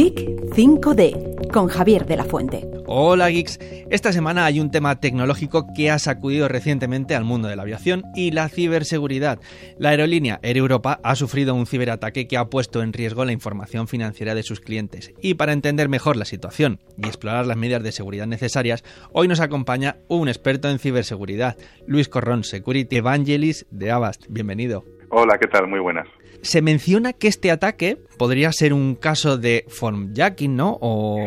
Geek 5D con Javier de la Fuente. Hola geeks, esta semana hay un tema tecnológico que ha sacudido recientemente al mundo de la aviación y la ciberseguridad. La aerolínea Air Europa ha sufrido un ciberataque que ha puesto en riesgo la información financiera de sus clientes. Y para entender mejor la situación y explorar las medidas de seguridad necesarias, hoy nos acompaña un experto en ciberseguridad, Luis Corrón, Security Evangelist de Avast. Bienvenido. Hola, ¿qué tal? Muy buenas. Se menciona que este ataque podría ser un caso de formjacking, ¿no? O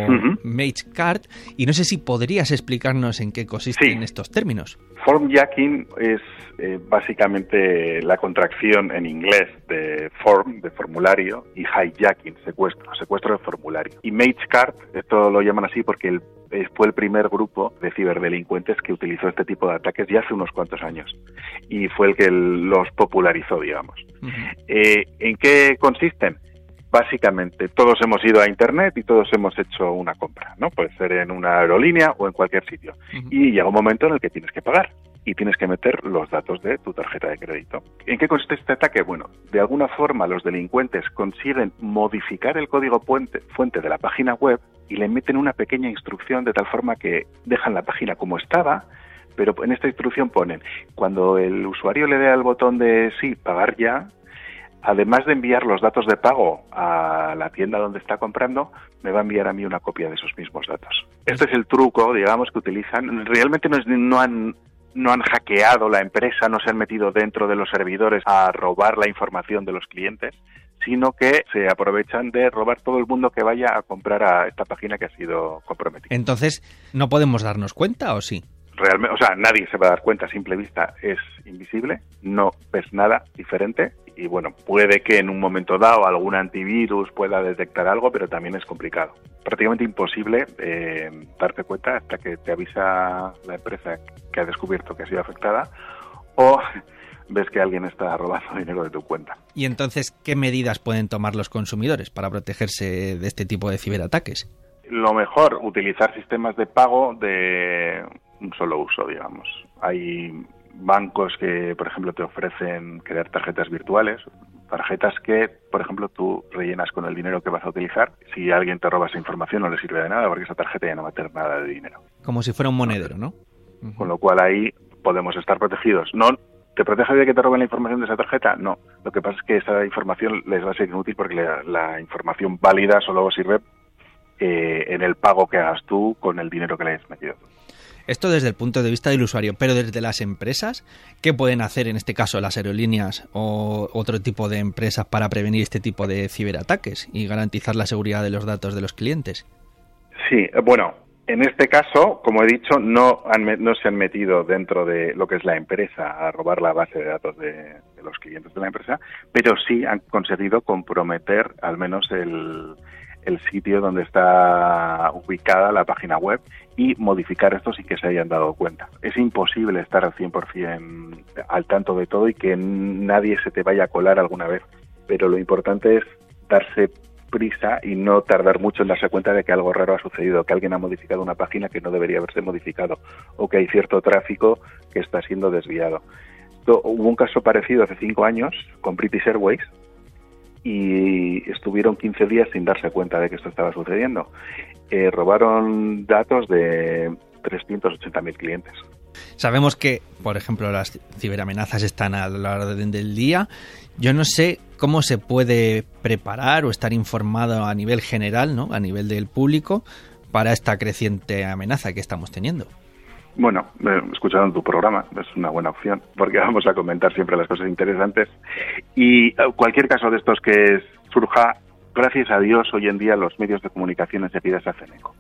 mage card. Y no sé si podrías explicarnos en qué consisten estos términos. Formjacking es eh, básicamente la contracción en inglés de form, de formulario, y hijacking, secuestro, secuestro de formulario. Y mage card, esto lo llaman así porque el fue el primer grupo de ciberdelincuentes que utilizó este tipo de ataques ya hace unos cuantos años y fue el que los popularizó, digamos. Eh, ¿En qué consisten? Básicamente, todos hemos ido a Internet y todos hemos hecho una compra, ¿no? Puede ser en una aerolínea o en cualquier sitio. Y llega un momento en el que tienes que pagar y tienes que meter los datos de tu tarjeta de crédito. ¿En qué consiste este ataque? Bueno, de alguna forma los delincuentes consiguen modificar el código fuente de la página web y le meten una pequeña instrucción de tal forma que dejan la página como estaba, pero en esta instrucción ponen, cuando el usuario le dé al botón de sí, pagar ya, además de enviar los datos de pago a la tienda donde está comprando, me va a enviar a mí una copia de esos mismos datos. Este es el truco, digamos, que utilizan. Realmente no, no han no han hackeado la empresa, no se han metido dentro de los servidores a robar la información de los clientes, sino que se aprovechan de robar todo el mundo que vaya a comprar a esta página que ha sido comprometida. Entonces, ¿no podemos darnos cuenta o sí? Realmente, o sea, nadie se va a dar cuenta a simple vista, es invisible, no ves nada diferente y bueno, puede que en un momento dado algún antivirus pueda detectar algo, pero también es complicado. Prácticamente imposible eh, darte cuenta hasta que te avisa la empresa que ha descubierto que ha sido afectada o ves que alguien está robando dinero de tu cuenta. ¿Y entonces qué medidas pueden tomar los consumidores para protegerse de este tipo de ciberataques? Lo mejor, utilizar sistemas de pago de un solo uso, digamos. Hay bancos que, por ejemplo, te ofrecen crear tarjetas virtuales, tarjetas que, por ejemplo, tú rellenas con el dinero que vas a utilizar. Si alguien te roba esa información no le sirve de nada porque esa tarjeta ya no va a tener nada de dinero. Como si fuera un monedero, ¿no? Con lo cual ahí podemos estar protegidos. No ¿Te protege de que te roben la información de esa tarjeta? No. Lo que pasa es que esa información les va a ser inútil porque la, información válida solo sirve eh, en el pago que hagas tú con el dinero que le hayas metido. Esto desde el punto de vista del usuario, pero desde las empresas, ¿qué pueden hacer en este caso las aerolíneas o otro tipo de empresas para prevenir este tipo de ciberataques y garantizar la seguridad de los datos de los clientes? Sí, bueno, en este caso, como he dicho, no, no se han metido dentro de lo que es la empresa a robar la base de datos de, los clientes de la empresa, pero sí han conseguido comprometer al menos el, el sitio donde está ubicada la página web y modificar esto sin que se hayan dado cuenta. Es imposible estar al 100% al tanto de todo y que nadie se te vaya a colar alguna vez, pero lo importante es darse prisa y no tardar mucho en darse cuenta de que algo raro ha sucedido, que alguien ha modificado una página que no debería haberse modificado o que hay cierto tráfico que está siendo desviado. Hubo un caso parecido hace cinco años con British Airways, y estuvieron 15 días sin darse cuenta de que esto estaba sucediendo. Eh, robaron datos de 380.000 clientes. Sabemos que, por ejemplo, las ciberamenazas están a lo largo del día. Yo no sé cómo se puede preparar o estar informado a nivel general, ¿no? a nivel del público, para esta creciente amenaza que estamos teniendo. Bueno, escucharon tu programa, es una buena opción, porque vamos a comentar siempre las cosas interesantes. Y eh, cualquier caso de estos que surja, gracias a Dios, hoy en día los medios de comunicación enseguida se hacen eco.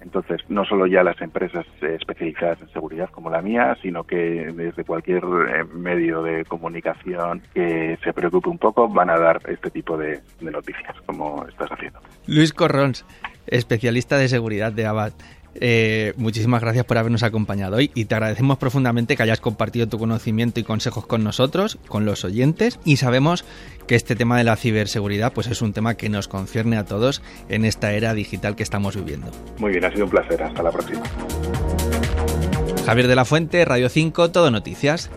Entonces, no solo ya las empresas eh, especializadas en seguridad como la mía, sino que desde cualquier eh, medio de comunicación que se preocupe un poco van a dar este tipo de, de noticias, como estás haciendo. Luis Corrons, especialista de seguridad de Abad. Eh, muchísimas gracias por habernos acompañado hoy y te agradecemos profundamente que hayas compartido tu conocimiento y consejos con nosotros, con los oyentes y sabemos que este tema de la ciberseguridad pues es un tema que nos concierne a todos en esta era digital que estamos viviendo. Muy bien, ha sido un placer. Hasta la próxima. Javier de la Fuente, Radio 5, Todo Noticias.